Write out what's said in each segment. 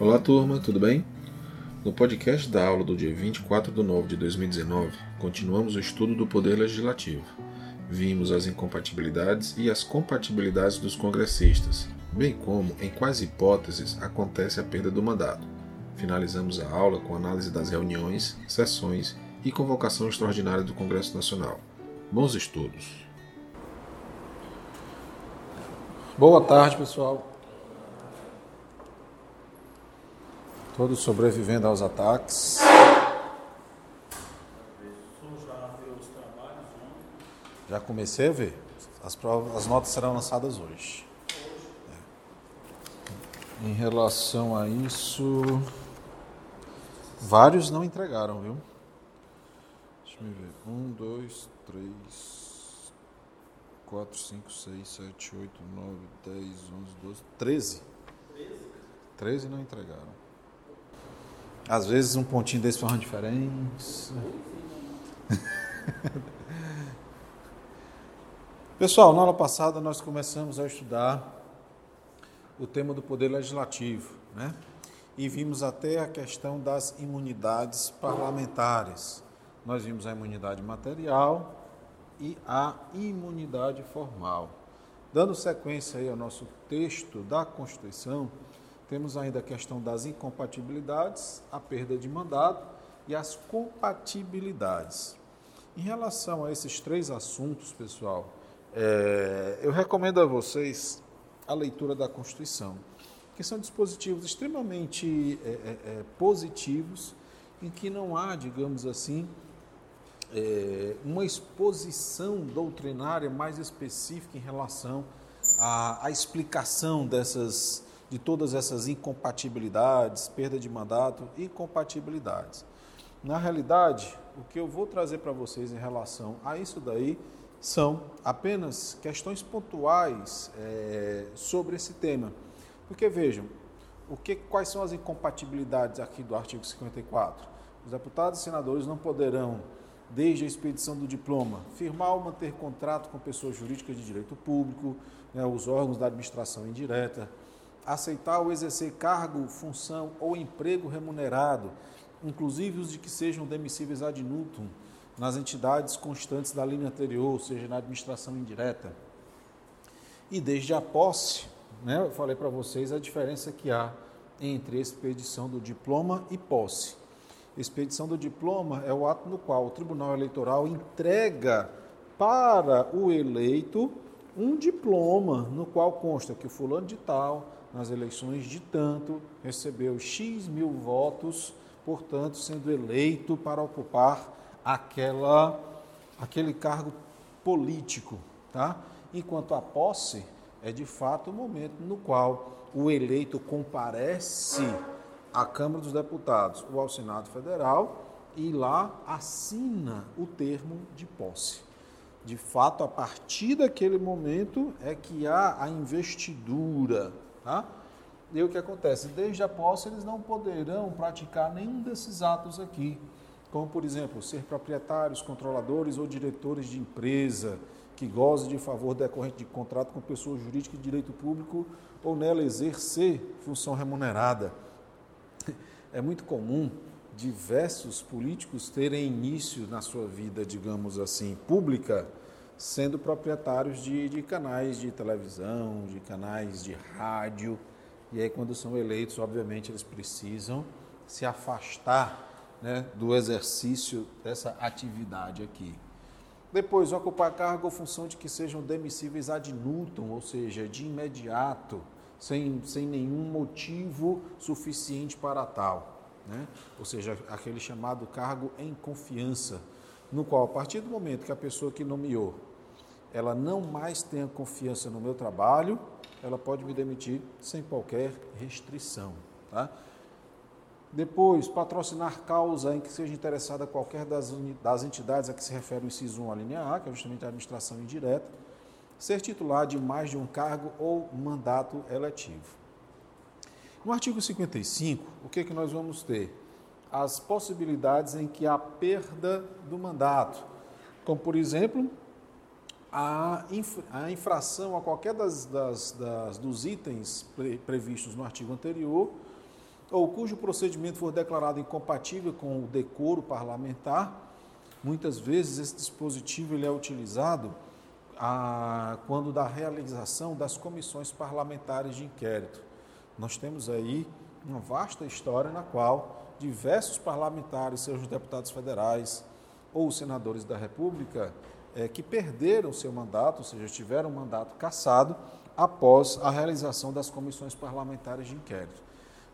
Olá turma, tudo bem? No podcast da aula do dia 24 de nove de 2019, continuamos o estudo do Poder Legislativo. Vimos as incompatibilidades e as compatibilidades dos congressistas, bem como, em quais hipóteses, acontece a perda do mandato. Finalizamos a aula com análise das reuniões, sessões e convocação extraordinária do Congresso Nacional. Bons estudos! Boa tarde, pessoal. Todos sobrevivendo aos ataques. Já comecei a ver. As, provas, as notas serão lançadas hoje. É. Em relação a isso, vários não entregaram, viu? Deixa eu ver. Um, dois, três, quatro, cinco, seis, sete, oito, nove, dez, onze, doze, treze. Treze não entregaram. Às vezes um pontinho desse faz uma diferença. Pessoal, na aula passada nós começamos a estudar o tema do poder legislativo, né? E vimos até a questão das imunidades parlamentares. Nós vimos a imunidade material e a imunidade formal. Dando sequência aí ao nosso texto da Constituição, temos ainda a questão das incompatibilidades, a perda de mandato e as compatibilidades. Em relação a esses três assuntos, pessoal, é, eu recomendo a vocês a leitura da Constituição, que são dispositivos extremamente é, é, é positivos, em que não há, digamos assim, é, uma exposição doutrinária mais específica em relação à, à explicação dessas de todas essas incompatibilidades, perda de mandato e compatibilidades. Na realidade, o que eu vou trazer para vocês em relação a isso daí são apenas questões pontuais é, sobre esse tema. Porque vejam, o que, quais são as incompatibilidades aqui do artigo 54? Os deputados e senadores não poderão, desde a expedição do diploma, firmar ou manter contrato com pessoas jurídicas de direito público, né, os órgãos da administração indireta, aceitar ou exercer cargo, função ou emprego remunerado, inclusive os de que sejam demissíveis ad nutum, nas entidades constantes da linha anterior, ou seja, na administração indireta. E desde a posse, né, eu falei para vocês a diferença que há entre expedição do diploma e posse. Expedição do diploma é o ato no qual o Tribunal Eleitoral entrega para o eleito um diploma no qual consta que o fulano de tal nas eleições de tanto, recebeu X mil votos, portanto, sendo eleito para ocupar aquela, aquele cargo político. Tá? Enquanto a posse é de fato o momento no qual o eleito comparece à Câmara dos Deputados ou ao Senado Federal e lá assina o termo de posse. De fato, a partir daquele momento é que há a investidura Tá? E o que acontece? Desde a posse, eles não poderão praticar nenhum desses atos aqui, como, por exemplo, ser proprietários, controladores ou diretores de empresa que goze de favor decorrente de contrato com pessoa jurídica de direito público ou nela exercer função remunerada. É muito comum diversos políticos terem início na sua vida, digamos assim, pública, sendo proprietários de, de canais de televisão, de canais de rádio. E aí, quando são eleitos, obviamente, eles precisam se afastar né, do exercício dessa atividade aqui. Depois, ocupar cargo ou função de que sejam demissíveis ad nutum, ou seja, de imediato, sem, sem nenhum motivo suficiente para tal. Né? Ou seja, aquele chamado cargo em confiança, no qual, a partir do momento que a pessoa que nomeou ela não mais tenha confiança no meu trabalho, ela pode me demitir sem qualquer restrição. Tá? Depois, patrocinar causa em que seja interessada qualquer das, das entidades a que se refere o inciso 1, a linha A, que é justamente a administração indireta, ser titular de mais de um cargo ou mandato eletivo. No artigo 55, o que, é que nós vamos ter? As possibilidades em que há perda do mandato, como, por exemplo, a, a infração a qualquer das, das, das dos itens pre, previstos no artigo anterior ou cujo procedimento for declarado incompatível com o decoro parlamentar, muitas vezes esse dispositivo ele é utilizado ah, quando da realização das comissões parlamentares de inquérito. Nós temos aí uma vasta história na qual diversos parlamentares, sejam deputados federais ou senadores da República, é, que perderam seu mandato, ou seja, tiveram o mandato cassado após a realização das comissões parlamentares de inquérito.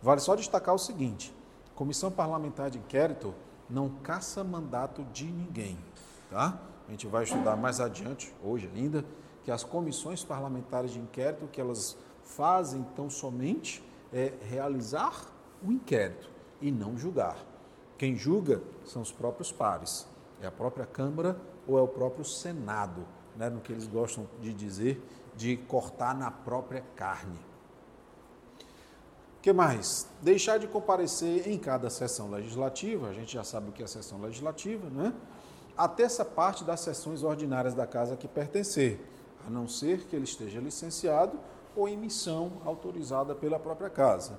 Vale só destacar o seguinte: comissão parlamentar de inquérito não caça mandato de ninguém, tá? A gente vai estudar mais adiante, hoje ainda, que as comissões parlamentares de inquérito, que elas fazem tão somente é realizar o inquérito e não julgar. Quem julga são os próprios pares, é a própria Câmara ou é o próprio Senado, né, no que eles gostam de dizer, de cortar na própria carne que mais? Deixar de comparecer em cada sessão legislativa, a gente já sabe o que é sessão legislativa, né? Até essa parte das sessões ordinárias da casa que pertencer, a não ser que ele esteja licenciado ou em missão autorizada pela própria casa.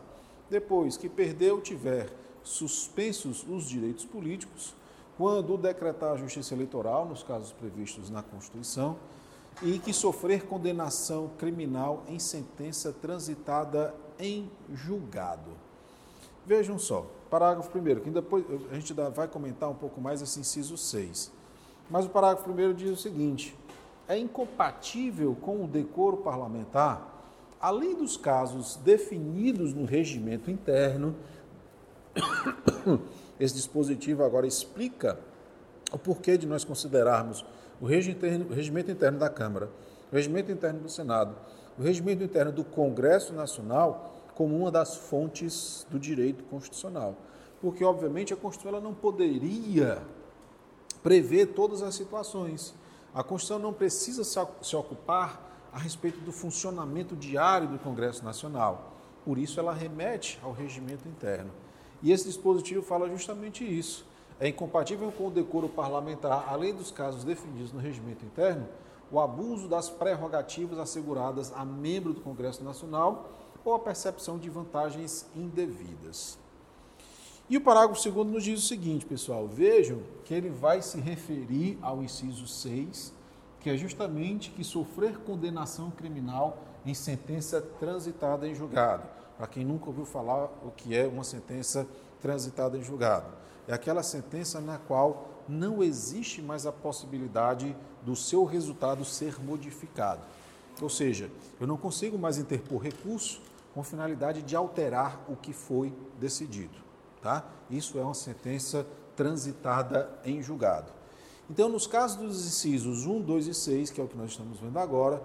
Depois que perdeu, tiver suspensos os direitos políticos, quando decretar a justiça eleitoral, nos casos previstos na Constituição, e que sofrer condenação criminal em sentença transitada em julgado. Vejam só, parágrafo 1, que depois a gente vai comentar um pouco mais esse inciso 6. Mas o parágrafo 1 diz o seguinte: é incompatível com o decoro parlamentar, além dos casos definidos no regimento interno, esse dispositivo agora explica o porquê de nós considerarmos o regimento interno da Câmara, o regimento interno do Senado o regimento interno do Congresso Nacional como uma das fontes do direito constitucional. Porque, obviamente, a Constituição não poderia prever todas as situações. A Constituição não precisa se ocupar a respeito do funcionamento diário do Congresso Nacional. Por isso, ela remete ao regimento interno. E esse dispositivo fala justamente isso. É incompatível com o decoro parlamentar, além dos casos definidos no regimento interno, o abuso das prerrogativas asseguradas a membro do Congresso Nacional ou a percepção de vantagens indevidas. E o parágrafo segundo nos diz o seguinte, pessoal, vejam que ele vai se referir ao inciso 6, que é justamente que sofrer condenação criminal em sentença transitada em julgado. Para quem nunca ouviu falar o que é uma sentença transitada em julgado, é aquela sentença na qual não existe mais a possibilidade do seu resultado ser modificado. Ou seja, eu não consigo mais interpor recurso com finalidade de alterar o que foi decidido. Tá? Isso é uma sentença transitada em julgado. Então, nos casos dos incisos 1, 2 e 6, que é o que nós estamos vendo agora,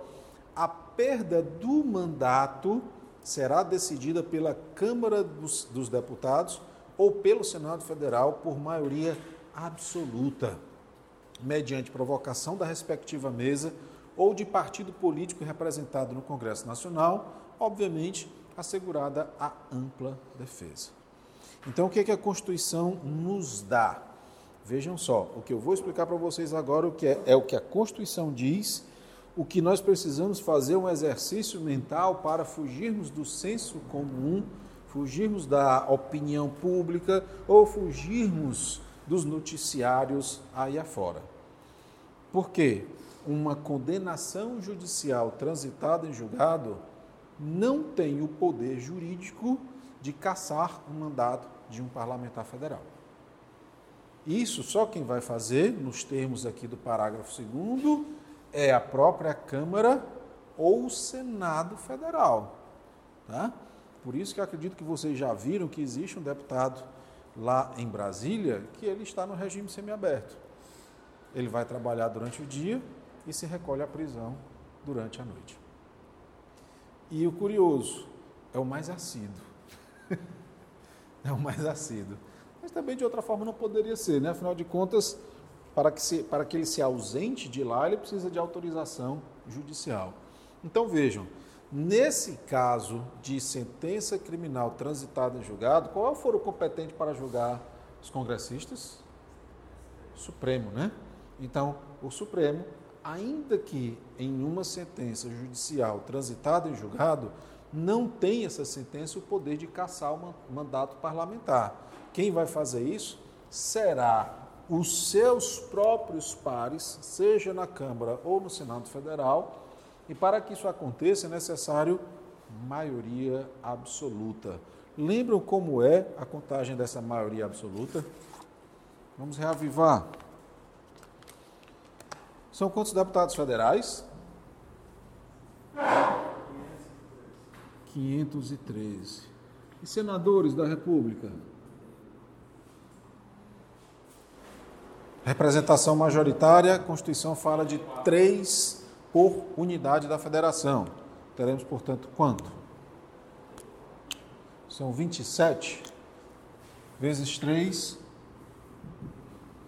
a perda do mandato será decidida pela Câmara dos, dos Deputados ou pelo Senado Federal por maioria absoluta, mediante provocação da respectiva mesa ou de partido político representado no Congresso Nacional, obviamente assegurada a ampla defesa. Então, o que, é que a Constituição nos dá? Vejam só, o que eu vou explicar para vocês agora o que é, é o que a Constituição diz, o que nós precisamos fazer um exercício mental para fugirmos do senso comum, fugirmos da opinião pública ou fugirmos dos noticiários aí afora. Por quê? Uma condenação judicial transitada em julgado não tem o poder jurídico de caçar o mandato de um parlamentar federal. Isso só quem vai fazer, nos termos aqui do parágrafo 2 é a própria Câmara ou o Senado Federal. Tá? Por isso que acredito que vocês já viram que existe um deputado lá em Brasília que ele está no regime semiaberto. Ele vai trabalhar durante o dia e se recolhe à prisão durante a noite. E o curioso, é o mais assíduo. é o mais assíduo. Mas também de outra forma não poderia ser, né? Afinal de contas, para que, se, para que ele se ausente de lá, ele precisa de autorização judicial. Então vejam, Nesse caso de sentença criminal transitada em julgado, qual é o foro competente para julgar os congressistas? Supremo, né? Então, o Supremo, ainda que em uma sentença judicial transitada em julgado, não tem essa sentença o poder de caçar o mandato parlamentar. Quem vai fazer isso será os seus próprios pares, seja na Câmara ou no Senado Federal, e para que isso aconteça é necessário maioria absoluta. Lembram como é a contagem dessa maioria absoluta? Vamos reavivar. São quantos deputados federais? 513. E senadores da República? Representação majoritária, a Constituição fala de três por unidade da federação. Teremos, portanto, quanto? São 27 vezes 3.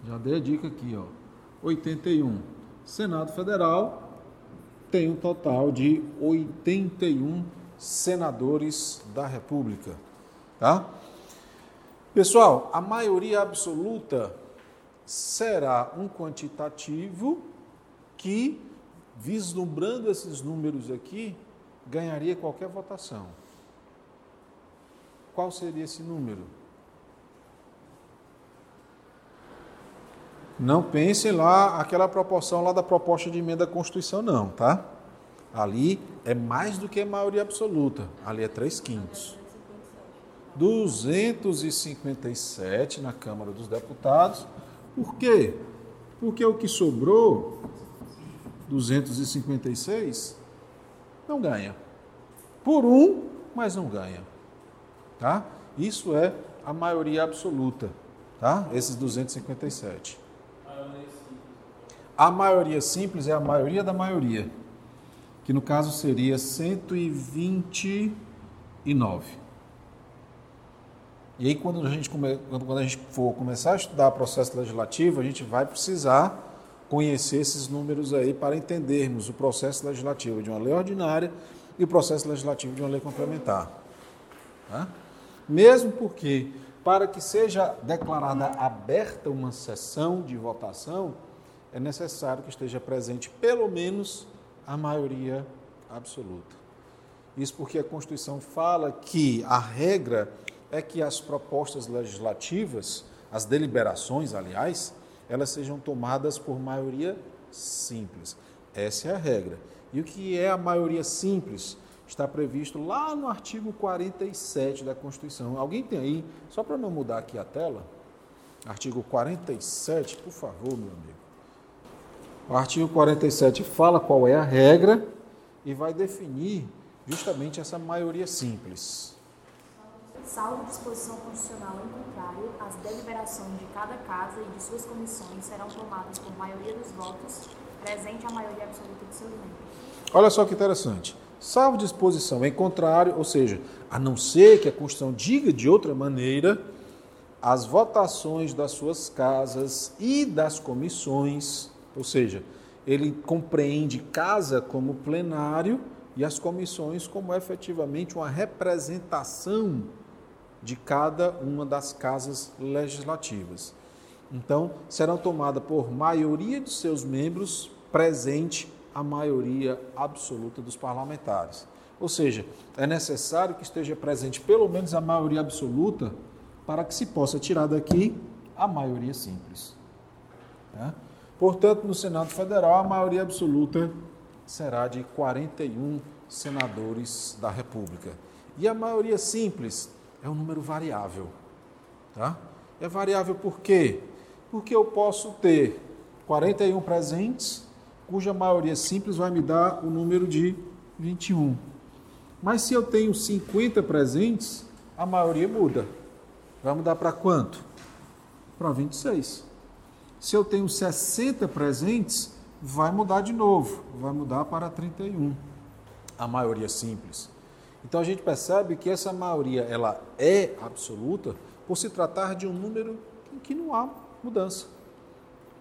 Já dei a dica aqui, ó. 81. Senado Federal tem um total de 81 senadores da República, tá? Pessoal, a maioria absoluta será um quantitativo que, vislumbrando esses números aqui, ganharia qualquer votação. Qual seria esse número? Não pense lá aquela proporção lá da proposta de emenda à Constituição, não, tá? Ali é mais do que a maioria absoluta. Ali é 3 quintos. 257 na Câmara dos Deputados por quê? Porque o que sobrou, 256, não ganha. Por um, mas não ganha. Tá? Isso é a maioria absoluta, tá? Esses 257. A maioria simples é a maioria da maioria, que no caso seria 129. E aí, quando a, gente come, quando a gente for começar a estudar processo legislativo, a gente vai precisar conhecer esses números aí para entendermos o processo legislativo de uma lei ordinária e o processo legislativo de uma lei complementar. Tá? Mesmo porque, para que seja declarada aberta uma sessão de votação, é necessário que esteja presente pelo menos a maioria absoluta. Isso porque a Constituição fala que a regra é que as propostas legislativas, as deliberações, aliás, elas sejam tomadas por maioria simples. Essa é a regra. E o que é a maioria simples? Está previsto lá no artigo 47 da Constituição. Alguém tem aí, só para não mudar aqui a tela, artigo 47, por favor, meu amigo. O artigo 47 fala qual é a regra e vai definir justamente essa maioria simples salvo disposição constitucional em contrário, as deliberações de cada casa e de suas comissões serão tomadas por maioria dos votos, presente a maioria absoluta de seus membros. Olha só que interessante. Salvo disposição em contrário, ou seja, a não ser que a Constituição diga de outra maneira, as votações das suas casas e das comissões, ou seja, ele compreende casa como plenário e as comissões como efetivamente uma representação de cada uma das casas legislativas. Então, serão tomadas por maioria de seus membros presente a maioria absoluta dos parlamentares. Ou seja, é necessário que esteja presente pelo menos a maioria absoluta para que se possa tirar daqui a maioria simples. Né? Portanto, no Senado Federal, a maioria absoluta será de 41 senadores da República. E a maioria simples é um número variável. Tá? É variável por quê? Porque eu posso ter 41 presentes, cuja maioria simples vai me dar o número de 21. Mas se eu tenho 50 presentes, a maioria muda. Vai mudar para quanto? Para 26. Se eu tenho 60 presentes, vai mudar de novo, vai mudar para 31. A maioria simples. Então a gente percebe que essa maioria ela é absoluta por se tratar de um número em que não há mudança.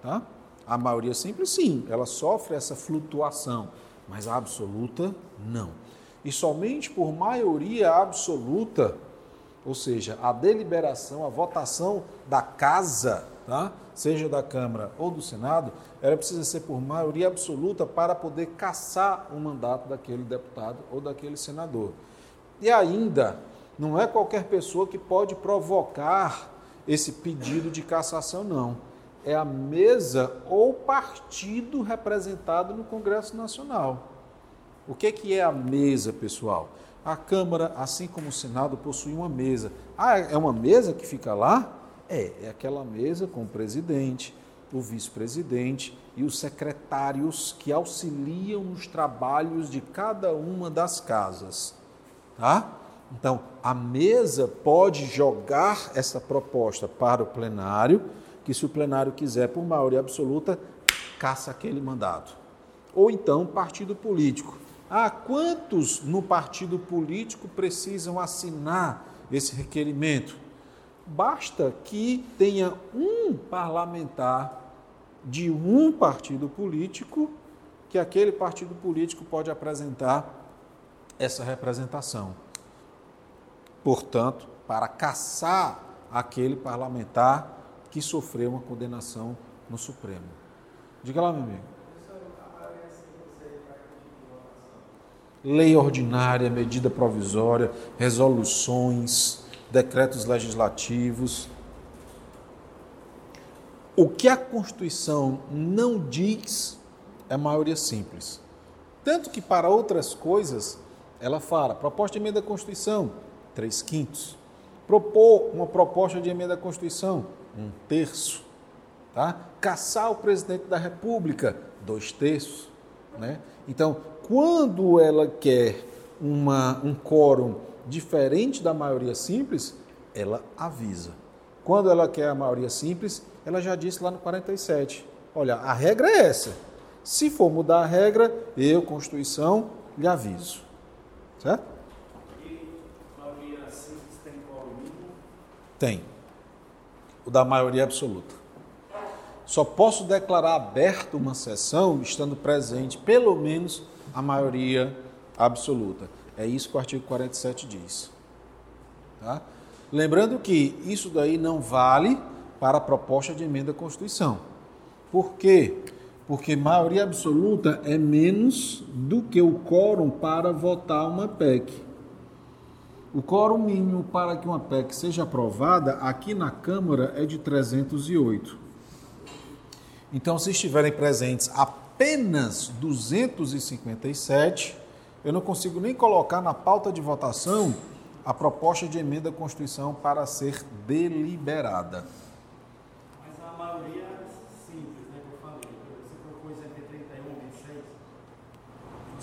Tá? A maioria simples, sim, ela sofre essa flutuação, mas a absoluta, não. E somente por maioria absoluta, ou seja, a deliberação, a votação da casa, tá? seja da Câmara ou do Senado, ela precisa ser por maioria absoluta para poder caçar o mandato daquele deputado ou daquele senador. E ainda, não é qualquer pessoa que pode provocar esse pedido de cassação, não. É a mesa ou partido representado no Congresso Nacional. O que, que é a mesa, pessoal? A Câmara, assim como o Senado, possui uma mesa. Ah, é uma mesa que fica lá? É, é aquela mesa com o presidente, o vice-presidente e os secretários que auxiliam nos trabalhos de cada uma das casas. Tá? Então, a mesa pode jogar essa proposta para o plenário, que se o plenário quiser, por maioria absoluta, caça aquele mandato. Ou então, partido político. Ah, quantos no partido político precisam assinar esse requerimento? Basta que tenha um parlamentar de um partido político que aquele partido político pode apresentar essa representação. Portanto, para caçar aquele parlamentar que sofreu uma condenação no Supremo. Diga lá, meu amigo. Lei ordinária, medida provisória, resoluções, decretos legislativos. O que a Constituição não diz é maioria simples. Tanto que para outras coisas ela fala, proposta de emenda à Constituição, três quintos. Propor uma proposta de emenda à Constituição, um terço. Tá? Caçar o presidente da República, dois terços. Né? Então, quando ela quer uma, um quórum diferente da maioria simples, ela avisa. Quando ela quer a maioria simples, ela já disse lá no 47. Olha, a regra é essa. Se for mudar a regra, eu, Constituição, lhe aviso. Certo? Maioria tem qual? Tem. O da maioria absoluta. Só posso declarar aberto uma sessão estando presente pelo menos a maioria absoluta. É isso que o artigo 47 diz. Tá? Lembrando que isso daí não vale para a proposta de emenda à Constituição. Por quê? porque maioria absoluta é menos do que o quórum para votar uma PEC. O quórum mínimo para que uma PEC seja aprovada aqui na Câmara é de 308. Então, se estiverem presentes apenas 257, eu não consigo nem colocar na pauta de votação a proposta de emenda à Constituição para ser deliberada.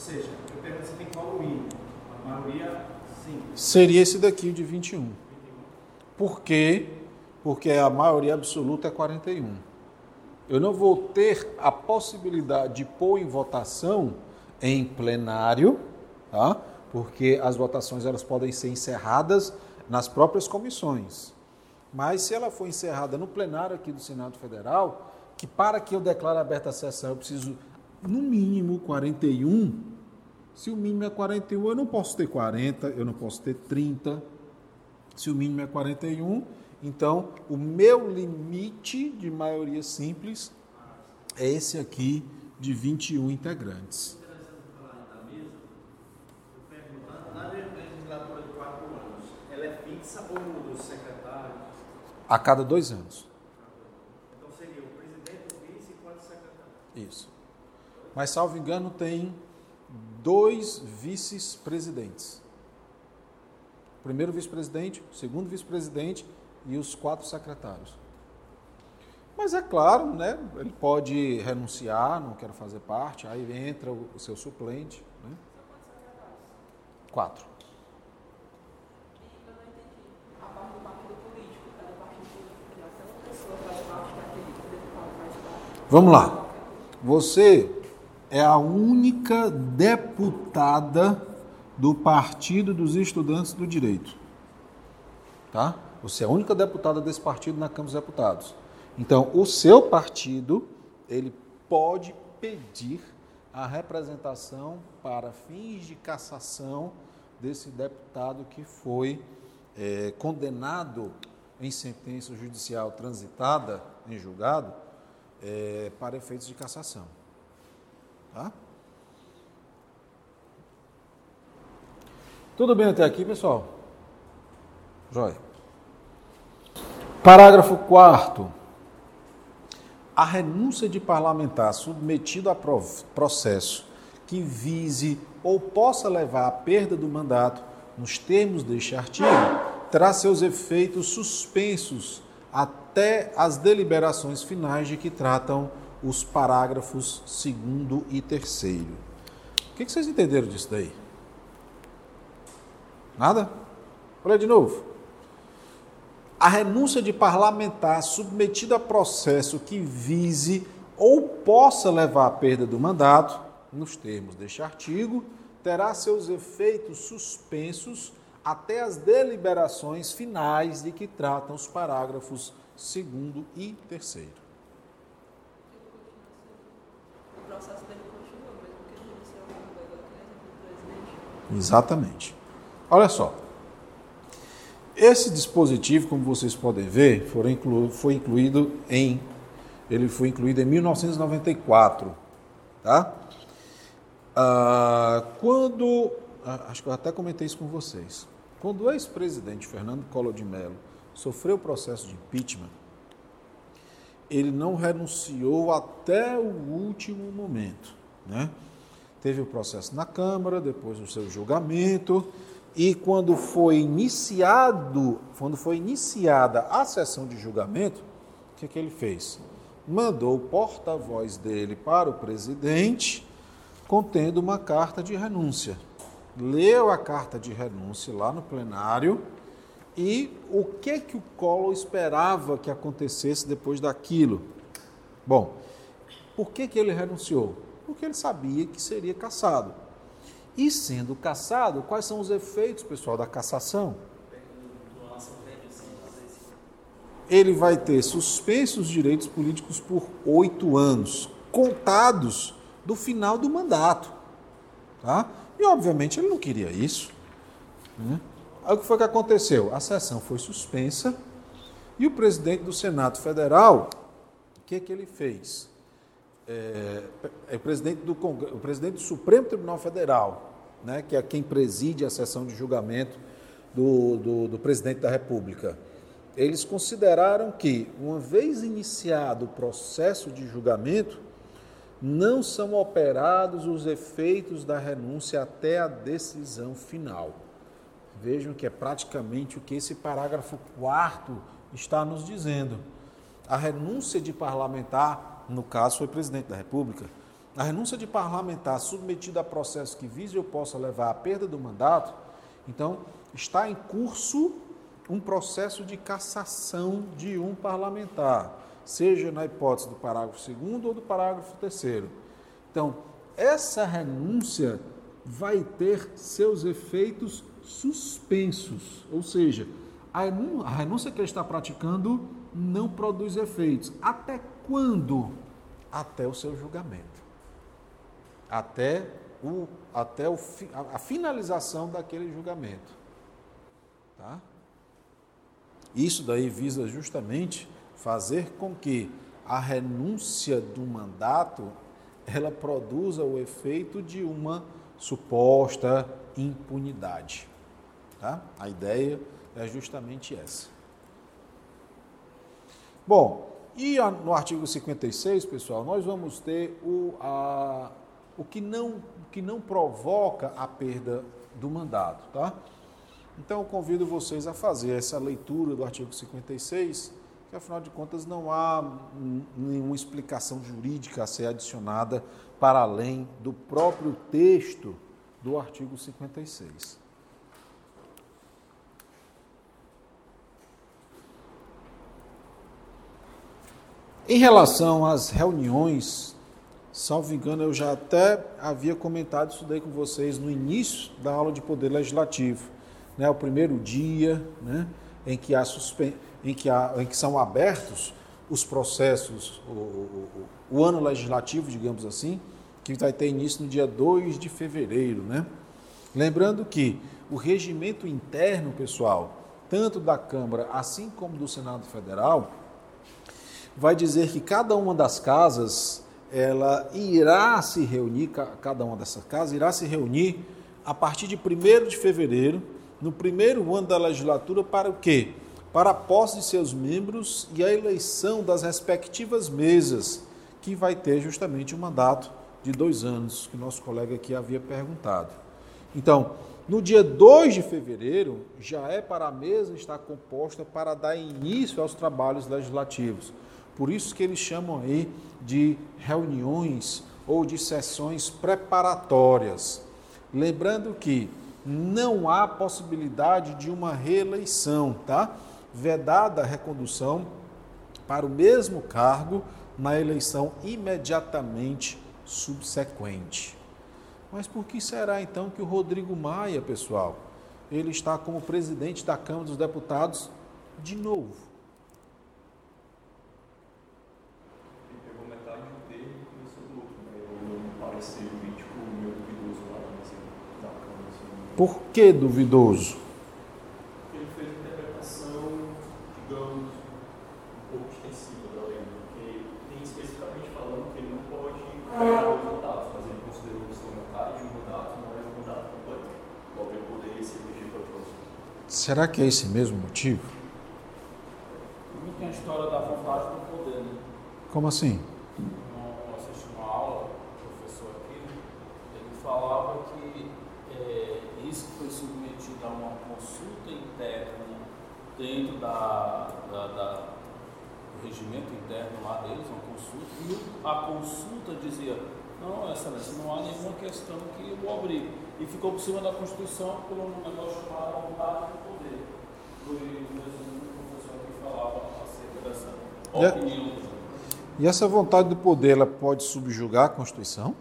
Seja, eu pergunto se tem o mínimo. A maioria, sim. Seria esse daqui, o de 21. Por quê? Porque a maioria absoluta é 41. Eu não vou ter a possibilidade de pôr em votação em plenário, tá? porque as votações elas podem ser encerradas nas próprias comissões. Mas se ela for encerrada no plenário aqui do Senado Federal, que para que eu declare aberta a sessão eu preciso no mínimo 41. Se o mínimo é 41, eu não posso ter 40, eu não posso ter 30. Se o mínimo é 41, então o meu limite de maioria simples é esse aqui de 21 integrantes. A cada dois anos. Então seria o presidente, o vice e quatro secretários. Isso. Mas, salvo engano, tem dois vice-presidentes. Primeiro vice-presidente, segundo vice-presidente e os quatro secretários. Mas é claro, né, ele pode renunciar, não quero fazer parte, aí entra o, seu suplente. Né? Quatro. Vamos lá. Você é a única deputada do Partido dos Estudantes do Direito. Tá? Você é a única deputada desse partido na Câmara dos Deputados. Então, o seu partido, ele pode pedir a representação para fins de cassação desse deputado que foi é, condenado em sentença judicial transitada em julgado é, para efeitos de cassação. Tá? Tudo bem até aqui, pessoal? Joia. Parágrafo 4 a renúncia de parlamentar submetido a processo que vise ou possa levar à perda do mandato, nos termos deste artigo, terá seus efeitos suspensos até as deliberações finais de que tratam os parágrafos 2 e 3. O que vocês entenderam disso daí? Nada? Olha de novo a renúncia de parlamentar submetido a processo que vise ou possa levar à perda do mandato, nos termos deste artigo, terá seus efeitos suspensos até as deliberações finais de que tratam os parágrafos 2 e 3. Exatamente. Olha só. Esse dispositivo, como vocês podem ver, inclu foi incluído em ele foi incluído em 1994, tá? Ah, quando ah, acho que eu até comentei isso com vocês, quando o ex-presidente Fernando Collor de Mello sofreu o processo de impeachment, ele não renunciou até o último momento, né? Teve o processo na Câmara, depois o seu julgamento e quando foi iniciado, quando foi iniciada a sessão de julgamento, o que, que ele fez? Mandou o porta-voz dele para o presidente, contendo uma carta de renúncia. Leu a carta de renúncia lá no plenário e o que que o Collor esperava que acontecesse depois daquilo? Bom, por que, que ele renunciou? Porque ele sabia que seria caçado. E sendo caçado, quais são os efeitos, pessoal, da cassação? Ele vai ter suspensos direitos políticos por oito anos, contados do final do mandato. Tá? E, obviamente, ele não queria isso. Né? Aí o que foi que aconteceu? A sessão foi suspensa e o presidente do Senado Federal, o que, que ele fez? é, é o, presidente do o presidente do Supremo Tribunal Federal, né, que é quem preside a sessão de julgamento do, do, do presidente da República. Eles consideraram que, uma vez iniciado o processo de julgamento, não são operados os efeitos da renúncia até a decisão final. Vejam que é praticamente o que esse parágrafo 4 está nos dizendo. A renúncia de parlamentar no caso foi presidente da República, a renúncia de parlamentar submetida a processo que vise ou possa levar à perda do mandato, então está em curso um processo de cassação de um parlamentar, seja na hipótese do parágrafo 2 ou do parágrafo 3 Então, essa renúncia vai ter seus efeitos suspensos, ou seja, a renúncia que ele está praticando não produz efeitos. Até quando? Até o seu julgamento. Até, o, até o, a, finalização daquele julgamento. Tá? Isso daí visa justamente fazer com que a renúncia do mandato ela produza o efeito de uma suposta impunidade. Tá? A ideia é justamente essa. Bom, e no artigo 56, pessoal, nós vamos ter o, a, o, que não, que não provoca a perda do mandato, tá? Então, convido vocês a fazer essa leitura do artigo 56, que afinal de contas não há nenhuma explicação jurídica a ser adicionada para além do próprio texto do artigo 56. Em relação às reuniões, salvo engano, eu já até havia comentado isso daí com vocês no início da aula de poder legislativo. Né? O primeiro dia né? em, que há em, que há... em que são abertos os processos, o, o, o ano legislativo, digamos assim, que vai ter início no dia 2 de fevereiro. Né? Lembrando que o regimento interno, pessoal, tanto da Câmara assim como do Senado Federal, vai dizer que cada uma das casas ela irá se reunir, cada uma dessas casas irá se reunir a partir de 1 de fevereiro, no primeiro ano da legislatura, para o quê? Para a posse de seus membros e a eleição das respectivas mesas, que vai ter justamente um mandato de dois anos, que nosso colega aqui havia perguntado. Então, no dia 2 de fevereiro, já é para a mesa estar composta para dar início aos trabalhos legislativos. Por isso que eles chamam aí de reuniões ou de sessões preparatórias. Lembrando que não há possibilidade de uma reeleição, tá? Vedada a recondução para o mesmo cargo na eleição imediatamente subsequente. Mas por que será então que o Rodrigo Maia, pessoal, ele está como presidente da Câmara dos Deputados de novo? Ele pegou metade do termo e começou do outro, né? Eu parecer crítico meio duvidoso lá da Câmara. Assim. Por que duvidoso? Ele fez uma interpretação, digamos, um pouco extensiva da lei, porque tem especificamente falando que ele não pode pegar dois mandatos, mas ele considerou que de um mandato, não é um mandato completo. Logo, ele poderia se eleger para o próximo. Será que é esse mesmo motivo? Muito tem a história da vontade do poder, né? Como assim? Eu assisti uma aula, o professor aqui, ele falava que é, isso que foi submetido a uma consulta interna dentro da, da- da- do regimento interno lá deles, uma consulta, e o- a consulta dizia, não, excelência, não há nenhuma questão que o obrigue. E ficou por cima da Constituição por um negócio chamado vontade do poder. Foi o mesmo professor que falava acerca dessa opinião. E essa vontade do poder, ela pode subjugar a Constituição?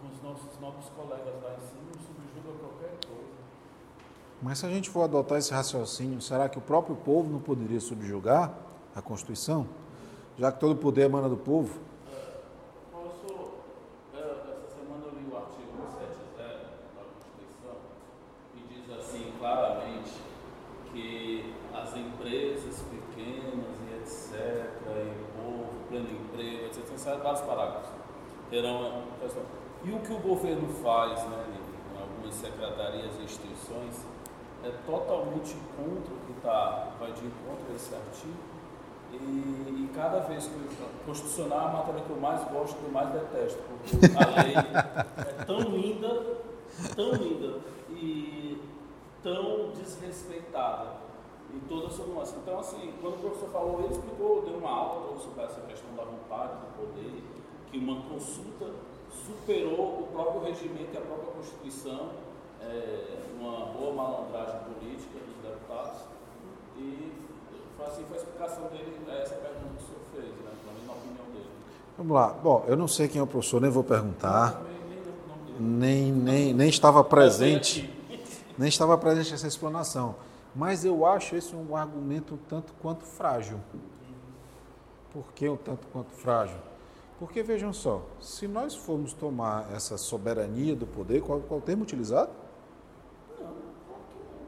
com os nossos novos colegas lá em cima, subjuga qualquer coisa. Mas se a gente for adotar esse raciocínio, será que o próprio povo não poderia subjugar a Constituição? Já que todo o poder emana do povo? Posso, é, essa semana eu li o artigo 170 da Constituição e diz assim claramente que as empresas pequenas e etc, e o povo, pleno emprego, etc, certo vários parágrafos. Terão, e o que o governo faz, né, em algumas secretarias e instituições, é totalmente contra o que está, vai de encontro a esse artigo. E, e cada vez que eu, constitucional é a matéria que eu mais gosto, eu mais detesto, porque a lei é tão linda, tão linda e tão desrespeitada em toda a sua nuance. Então, assim, quando o professor falou, ele explicou, deu uma aula sobre essa questão da vontade, do poder, que uma consulta superou o próprio regimento e a própria Constituição, é, uma boa malandragem política dos deputados. E foi assim foi a explicação dele a essa pergunta que o senhor fez, né? Pelo menos na opinião dele. Vamos lá. Bom, eu não sei quem é o professor, nem vou perguntar. Também nem. Nem, nem, nem estava presente. Nem estava presente essa explanação. Mas eu acho esse um argumento um tanto quanto frágil. Por que um tanto quanto frágil? Porque vejam só, se nós formos tomar essa soberania do poder, qual, qual o termo utilizado?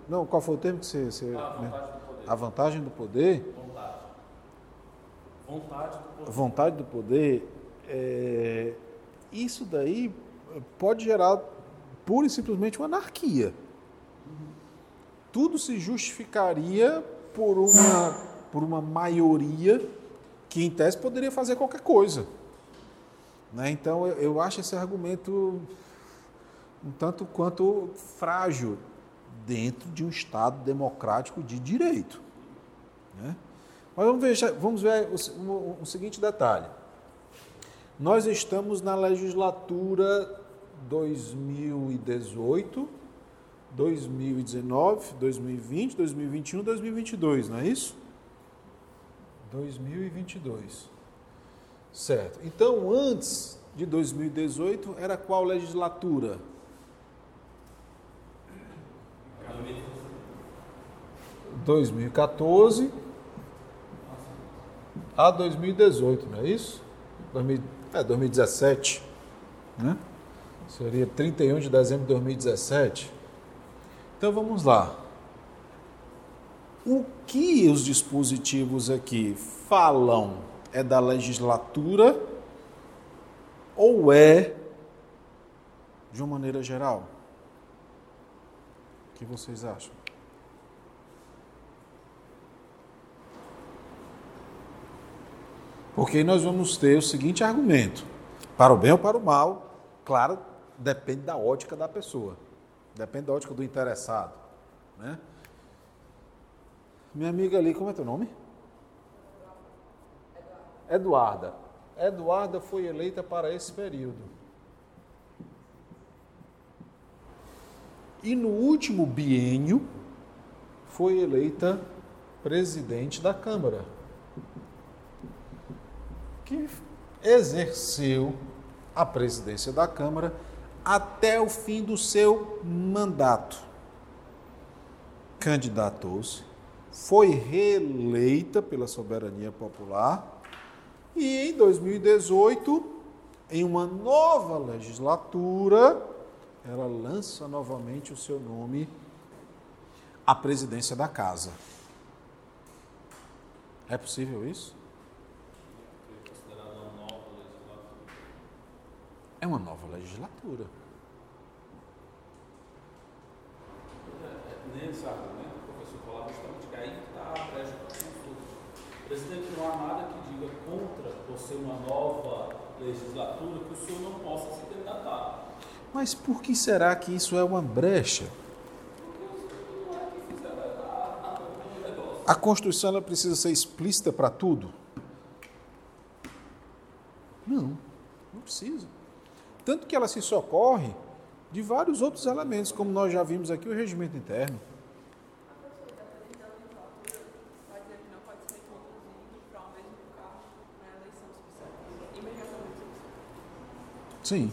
Não, qual foi o termo que você. você aqui. A né? poder. A vantagem do poder, Vontade. Vontade do poder. vontade do poder, é, isso daí pode gerar pura e simplesmente uma anarquia. Tudo se justificaria por uma, por uma maioria que, em tese, poderia fazer qualquer coisa. Né? Então, eu, eu acho esse argumento um tanto quanto frágil dentro de um Estado democrático de direito. Né? Mas vamos ver, vamos ver o, o- o seguinte detalhe. Nós estamos na legislatura 2018, 2019, 2020, 2021, 2022, não é isso? 2022. Certo. Então, antes de 2018, era qual legislatura? 2014 a 2018, não é isso? 2000 é, 2017, né? Seria 31 de dezembro de 2017. Então vamos lá. O que os dispositivos aqui falam é da legislatura ou é de uma maneira geral? O que vocês acham? Porque nós vamos ter o seguinte argumento: para o bem ou para o mal, claro, depende da ótica da pessoa, depende da ótica do interessado. Né? Minha amiga ali, como é teu nome? Eduarda. Eduarda foi eleita para esse período. E no último biênio foi eleita presidente da Câmara que exerceu a presidência da Câmara até o fim do seu mandato. Candidatou-se, foi reeleita pela soberania popular e em 2018, em uma nova legislatura, ela lança novamente o seu nome à presidência da casa. É possível isso? É uma nova legislatura. É, nesse argumento, o professor falava justamente que aí está a brecha para consulta. Presidente, não há nada que diga contra por ser uma nova legislatura que o senhor não possa se candidatar. Mas por que será que isso é uma brecha? A Constituição ela precisa ser explícita para tudo? Não, não precisa. Tanto que ela se socorre de vários outros elementos, como nós já vimos aqui, o regimento interno. Sim.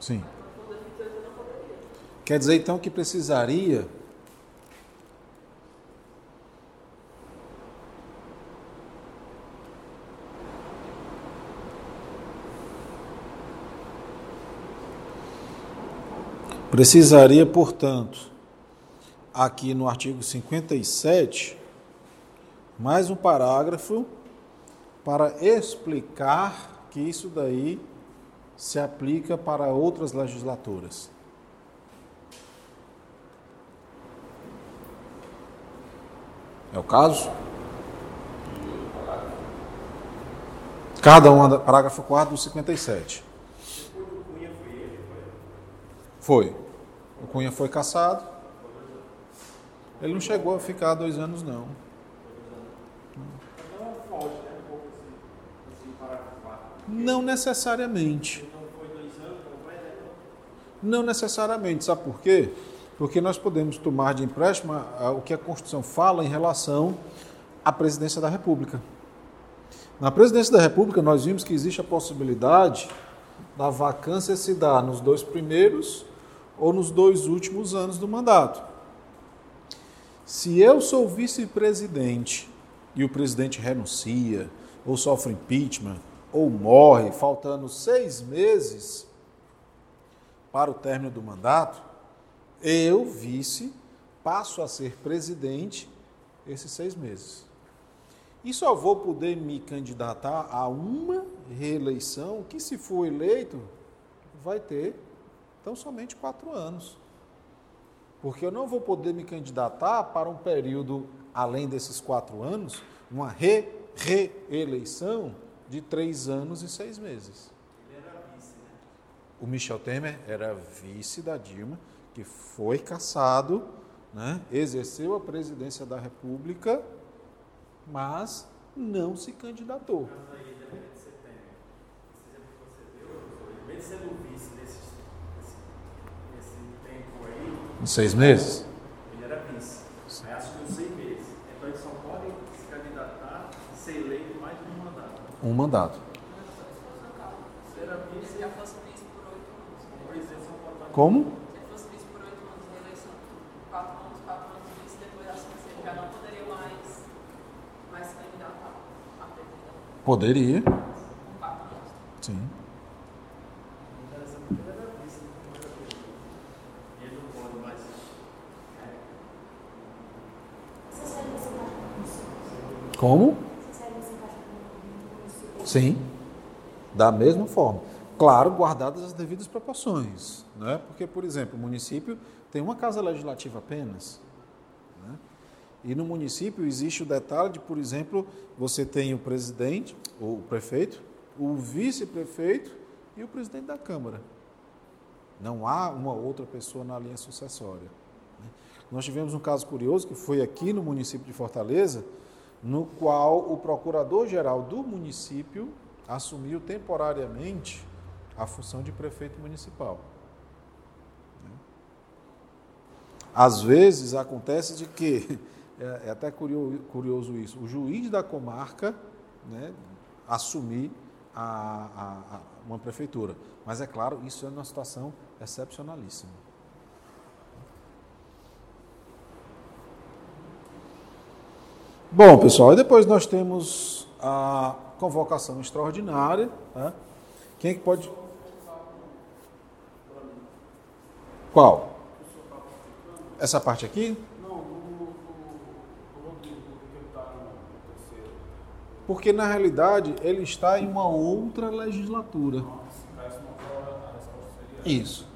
Sim. Quer dizer então que precisaria Precisaria, portanto, aqui no artigo 57, mais um parágrafo para explicar que isso daí se aplica para outras legislaturas. É o caso? Cada um, parágrafo 4 do 57. Foi. O Cunha foi caçado. Ele não chegou a ficar dois anos, não. Não necessariamente. Não necessariamente. Sabe por quê? Porque nós podemos tomar de empréstimo o que a Constituição fala em relação à presidência da República. Na presidência da República, nós vimos que existe a possibilidade da vacância se dar nos dois primeiros ou nos dois últimos anos do mandato. Se eu sou vice-presidente e o presidente renuncia, ou sofre impeachment, ou morre, faltando seis meses para o término do mandato, eu, vice, passo a ser presidente esses seis meses. E só vou poder me candidatar a uma reeleição que, se for eleito, vai ter então, somente quatro anos. Porque eu não vou poder me candidatar para um período, além desses quatro anos, uma re reeleição de três anos e seis meses. Ele era vice, né? O Michel Temer era vice da Dilma, que foi caçado, né? exerceu a presidência da República, mas não se candidatou. Mas aí, de que você mesmo sendo vice Em seis meses? Ele era vice. Aí acho que em seis meses. Então eles só podem se candidatar e ser eleito mais de um mandato. Um mandato. Se era vice, já fosse vice por oito anos. Como? Se ele fosse vice por oito anos, reeleição. Quatro anos, quatro anos vice, depois acho que ele já não poderia mais, mais se candidatar a presidente. Poderia. Com quatro anos. Sim. Como? Sim. Da mesma forma. Claro, guardadas as devidas proporções. Né? Porque, por exemplo, o município tem uma casa legislativa apenas. Né? E no município existe o detalhe de, por exemplo, você tem o presidente, ou o prefeito, o vice-prefeito e o presidente da Câmara. Não há uma outra pessoa na linha sucessória. né? Nós tivemos um caso curioso que foi aqui no município de Fortaleza, no qual o procurador-geral do município assumiu temporariamente a função de prefeito municipal. Às vezes acontece de que, é, é até curioso, curioso isso, o juiz da comarca né, assumir a, a- a- uma prefeitura. Mas é claro, isso é uma situação excepcionalíssima. Bom, pessoal, e depois nós temos a convocação extraordinária. né? Quem é que pode. Qual? Essa parte aqui? Porque na realidade ele está em uma outra legislatura. Isso.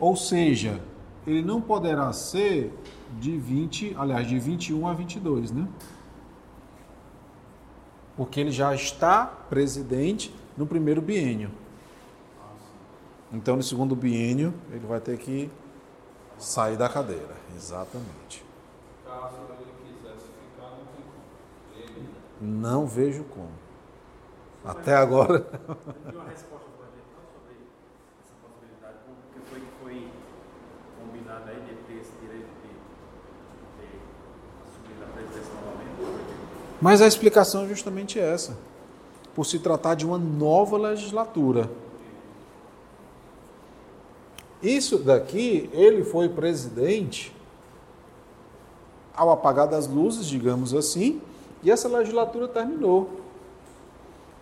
Ou seja, ele não poderá ser de 20, aliás, de 21 a 22, né? Porque ele já está presidente no primeiro biênio. Então, no segundo biênio, ele vai ter que sair da cadeira. Exatamente. Caso ele quisesse ficar, não tem como. Ele Não vejo como. Até agora. E uma resposta para a gente não sobre essa possibilidade, porque foi que foi combinado aí de ter esse direito de, de ter assumido a presidência novamente? Mas a explicação é justamente essa. Por se tratar de uma nova legislatura. Isso daqui, ele foi presidente ao apagar das luzes, digamos assim, e essa legislatura terminou.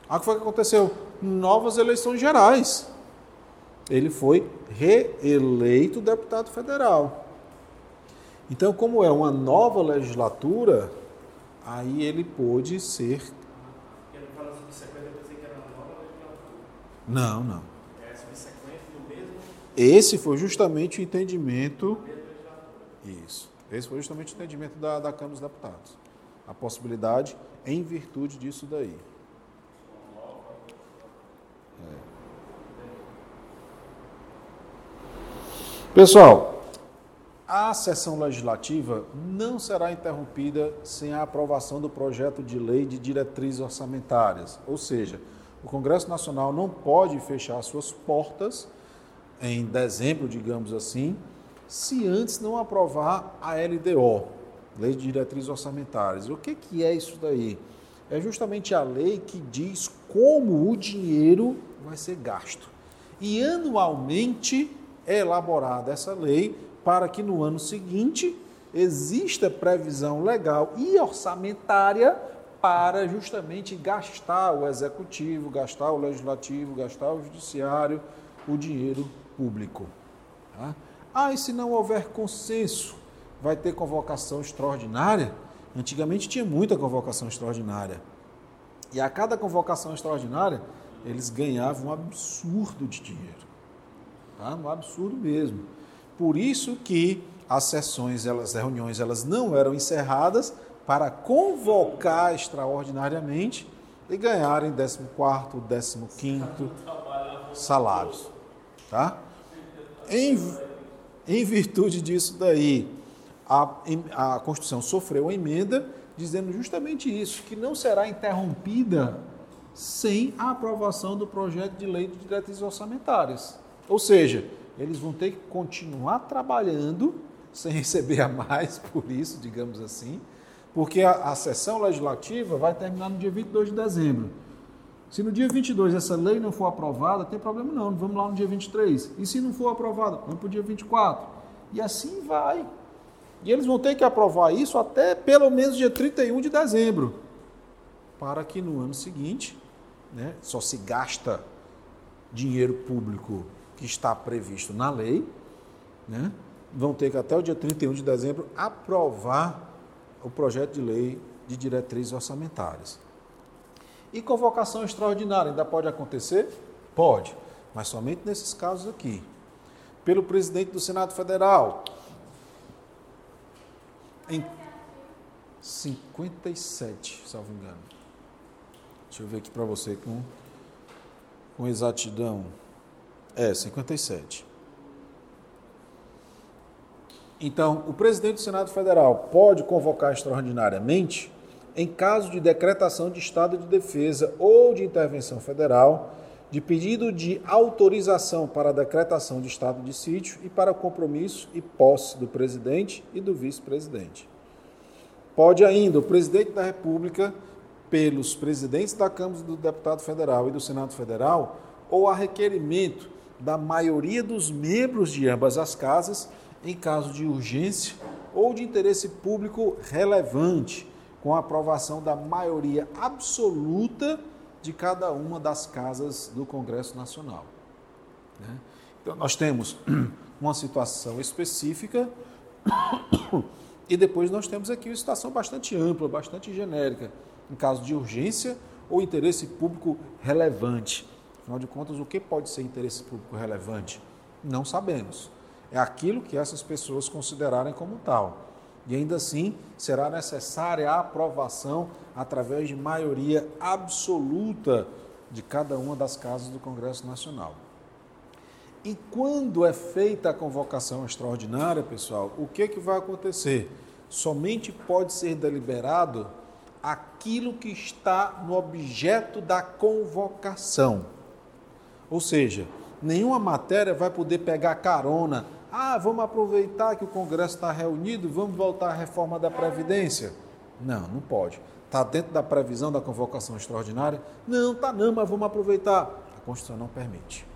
Aí o que foi que aconteceu? Novas eleições gerais. Ele foi reeleito deputado federal. Então, como é uma nova legislatura, aí ele pôde ser. Ele fala subsequente, eu pensei que era uma nova legislatura. Não, não. É subsequente do mesmo Esse foi justamente o entendimento. Isso. Esse foi justamente o entendimento da, da Câmara dos Deputados. A possibilidade em virtude disso daí. É. Pessoal, a sessão legislativa não será interrompida sem a aprovação do projeto de lei de diretrizes orçamentárias. Ou seja, o Congresso Nacional não pode fechar suas portas em dezembro, digamos assim, se antes não aprovar a LDO, Lei de Diretrizes Orçamentárias. O que, que é isso daí? É justamente a lei que diz como o dinheiro vai ser gasto. E anualmente é elaborada essa lei para que no ano seguinte exista previsão legal e orçamentária para justamente gastar o executivo, gastar o legislativo, gastar o judiciário, o dinheiro público. Tá? Ah, e se não houver consenso, vai ter convocação extraordinária? Antigamente tinha muita convocação extraordinária. E a cada convocação extraordinária, eles ganhavam um absurdo de dinheiro. Tá? Um absurdo mesmo. Por isso que as sessões, elas, as reuniões, elas não eram encerradas para convocar extraordinariamente e ganharem 14º, 15º salários. Tá? Em, em virtude disso daí, a, a Constituição sofreu uma emenda dizendo justamente isso, que não será interrompida sem a aprovação do projeto de lei de diretrizes orçamentárias. Ou seja, eles vão ter que continuar trabalhando sem receber a mais por isso, digamos assim, porque a, a sessão legislativa vai terminar no dia 22 de dezembro. Se no dia 22 essa lei não for aprovada, tem problema não, vamos lá no dia 23. E se não for aprovada, vamos para o dia 24. E assim vai. E eles vão ter que aprovar isso até pelo menos dia 31 de dezembro, para que no ano seguinte, né, só se gasta dinheiro público que está previsto na lei, né, vão ter que até o dia 31 de dezembro aprovar o projeto de lei de diretrizes orçamentárias. E convocação extraordinária ainda pode acontecer? Pode, mas somente nesses casos aqui. Pelo presidente do Senado Federal, em 57, salvo engano. Deixa eu ver aqui para você com, com exatidão. É, 57. Então, o presidente do Senado Federal pode convocar extraordinariamente em caso de decretação de estado de defesa ou de intervenção federal, de pedido de autorização para a decretação de estado de sítio e para compromisso e posse do presidente e do vice-presidente. Pode ainda o presidente da República, pelos presidentes da Câmara do Deputado Federal e do Senado Federal, ou a requerimento da maioria dos membros de ambas as casas, em caso de urgência ou de interesse público relevante, com a aprovação da maioria absoluta de cada uma das casas do Congresso Nacional. Né? Então, nós temos uma situação específica e depois nós temos aqui uma situação bastante ampla, bastante genérica, em caso de urgência ou interesse público relevante. Afinal de contas, o que pode ser interesse público relevante? Não sabemos. É aquilo que essas pessoas considerarem como tal. E ainda assim, será necessária a aprovação através de maioria absoluta de cada uma das casas do Congresso Nacional. E quando é feita a convocação extraordinária, pessoal, o que, que vai acontecer? Somente pode ser deliberado aquilo que está no objeto da convocação. Ou seja, nenhuma matéria vai poder pegar carona ah, vamos aproveitar que o Congresso está reunido, vamos voltar à reforma da Previdência. Não, não pode. Está dentro da previsão da convocação extraordinária? Não, está não, mas vamos aproveitar. A Constituição não permite.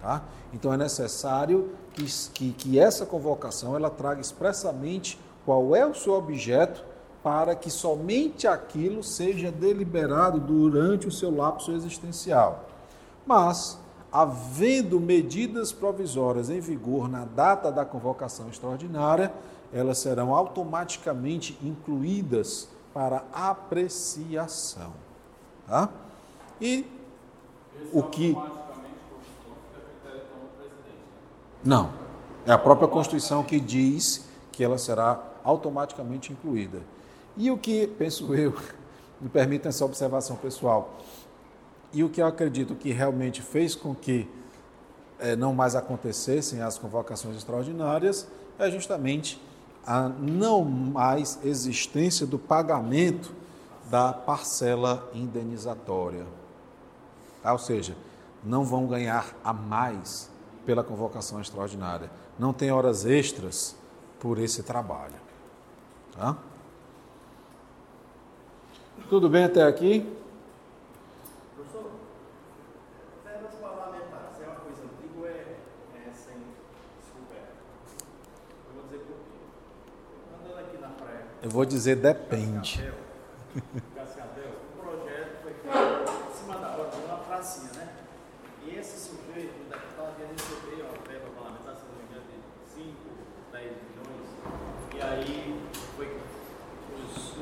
Tá? Então é necessário que, que, que essa convocação ela traga expressamente qual é o seu objeto para que somente aquilo seja deliberado durante o seu lapso existencial. Mas havendo medidas provisórias em vigor na data da convocação extraordinária, elas serão automaticamente incluídas para apreciação. Tá? E Esse o que. né? Não. É a própria Constituição que diz que ela será automaticamente incluída. E o que, penso eu, me permita essa observação pessoal, e o que eu acredito que realmente fez com que eh, não mais acontecessem as convocações extraordinárias é justamente a não mais existência do pagamento da parcela indenizatória. Tá? Ou seja, não vão ganhar a mais pela convocação extraordinária. Não tem horas extras por esse trabalho. Tá? Tudo bem até aqui? Professor, verbas parlamentares é uma coisa antiga ou é, é sem descoberta? Eu vou dizer por quê. Andando aqui na praia, Eu vou dizer depende. O projeto foi feito em cima da hora, uma pracinha, né? E esse sujeito, o deputado, parlamentar, se não me engano, de 5, 10 milhões. E aí os,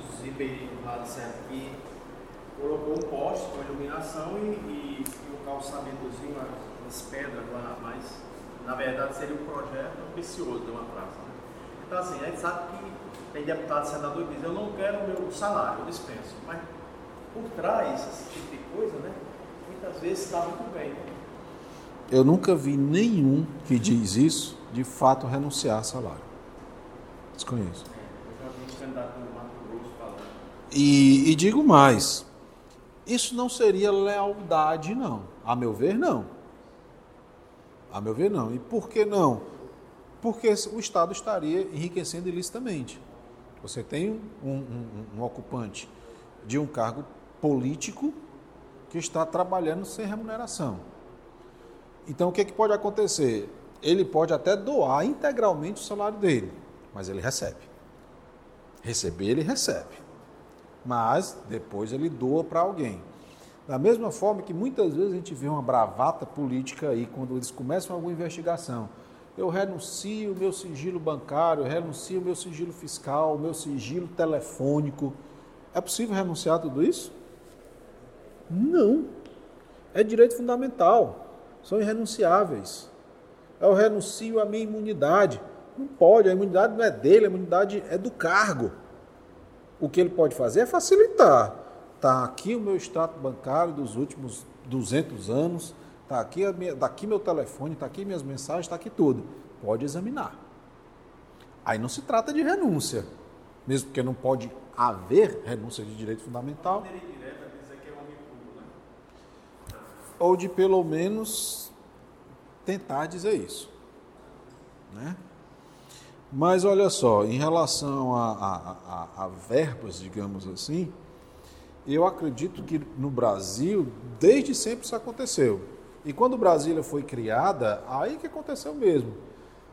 um poste com iluminação e, e, e um calçamentozinho, umas, pedras lá, na verdade seria um projeto ambicioso de uma praça. Então assim, a gente sabe que tem deputado e senador que diz, eu não quero o meu salário, eu dispenso. Mas por trás, esse tipo de coisa, né? Muitas vezes está muito bem. Né? Eu nunca vi nenhum que diz isso de fato renunciar a salário. Desconheço. Eu já vi um candidato do Mato Grosso falando. E, e digo mais: isso não seria lealdade, não. A meu ver, não. A meu ver, não. E por que não? Porque o Estado estaria enriquecendo ilicitamente. Você tem um, um- um ocupante de um cargo político que está trabalhando sem remuneração. Então, o que, que pode acontecer? Ele pode até doar integralmente o salário dele, mas ele recebe. Receber, ele recebe. Mas depois ele doa para alguém. Da mesma forma que muitas vezes a gente vê uma bravata política aí, quando eles começam alguma investigação. Eu renuncio o meu sigilo bancário, eu renuncio o meu sigilo fiscal, o meu sigilo telefônico. É possível renunciar a tudo isso? Não. É direito fundamental. São irrenunciáveis. Eu renuncio à minha imunidade. Não pode, a imunidade não é dele, a imunidade é do cargo. O que ele pode fazer é facilitar. Está aqui o meu extrato bancário dos últimos 200 anos, está aqui, daqui meu telefone, está aqui minhas mensagens, está aqui tudo. Pode examinar. Aí não se trata de renúncia, mesmo porque não pode haver renúncia de direito fundamental. é né? ou de pelo menos tentar dizer isso. Né? Mas olha só, em relação a, a, a, a verbas, digamos assim, eu acredito que no Brasil, desde sempre isso aconteceu. E quando Brasília foi criada, aí que aconteceu mesmo.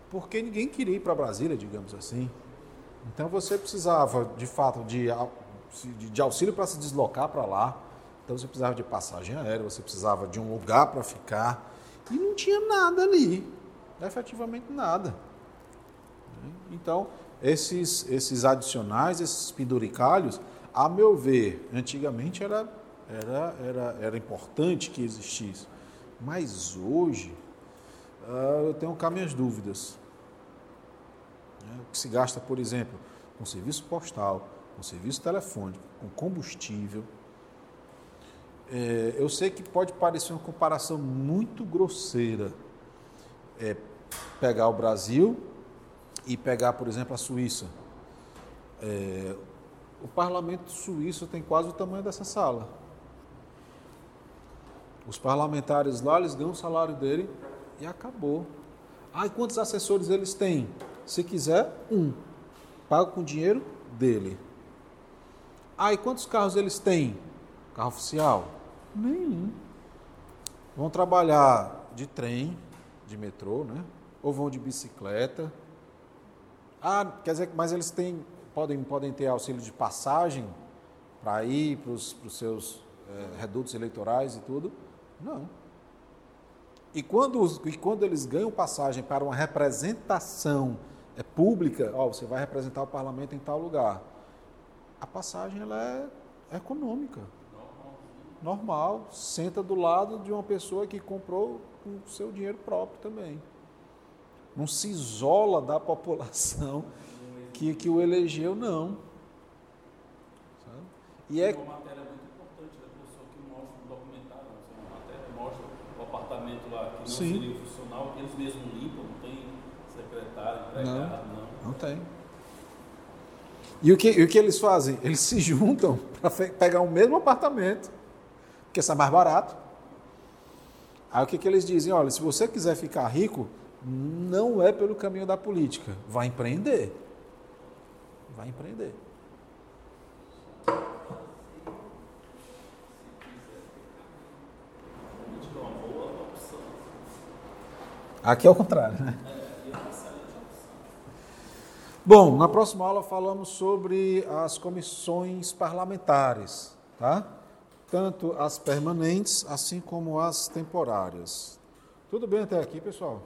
Porque ninguém queria ir para Brasília, digamos assim. Então você precisava, de fato, de, de auxílio para se deslocar para lá. Então você precisava de passagem aérea, você precisava de um lugar para ficar. E não tinha nada ali. Efetivamente nada. Então, esses, esses adicionais, esses penduricalhos, a meu ver, antigamente era, era, era, era importante que existisse. Mas hoje, ah, eu tenho cá minhas dúvidas. né? O que se gasta, por exemplo, com serviço postal, com serviço telefônico, com combustível. É, eu sei que pode parecer uma comparação muito grosseira. É, pegar o Brasil e pegar, por exemplo, a Suíça. É, o parlamento suíço tem quase o tamanho dessa sala. Os parlamentares lá, eles ganham o salário dele e acabou. E quantos assessores eles têm? Se quiser, um. Paga com dinheiro dele. E quantos carros eles têm? Carro oficial? Nenhum. Vão trabalhar de trem, de metrô, né? Ou vão de bicicleta. Ah, quer dizer, mas eles têm, podem, podem ter auxílio de passagem para ir para os seus eh, redutos eleitorais e tudo? Não. E quando, os- e quando eles ganham passagem para uma representação é, pública, ó, você vai representar o parlamento em tal lugar, a passagem ela é econômica. Normal. Senta do lado de uma pessoa que comprou com o seu dinheiro próprio também. Não se isola da população que, que o elegeu, não. Sabe? E é, Tem uma matéria muito importante da pessoa que mostra no documentário, não sei, uma matéria mostra o apartamento lá que não Sim. seria funcional, eles mesmos limpam, não tem secretário, empregado, não. Não tem. E o que, e o que eles fazem? Eles se juntam para pegar o mesmo apartamento, porque sai mais barato. Aí o que, que eles dizem? Olha, se você quiser ficar rico, não é pelo caminho da política. Vai empreender. Vai empreender. Realmente é uma boa opção. Aqui é o contrário, né? Bom, na próxima aula falamos sobre as comissões parlamentares, tá? Tanto as permanentes, assim como as temporárias. Tudo bem até aqui, pessoal?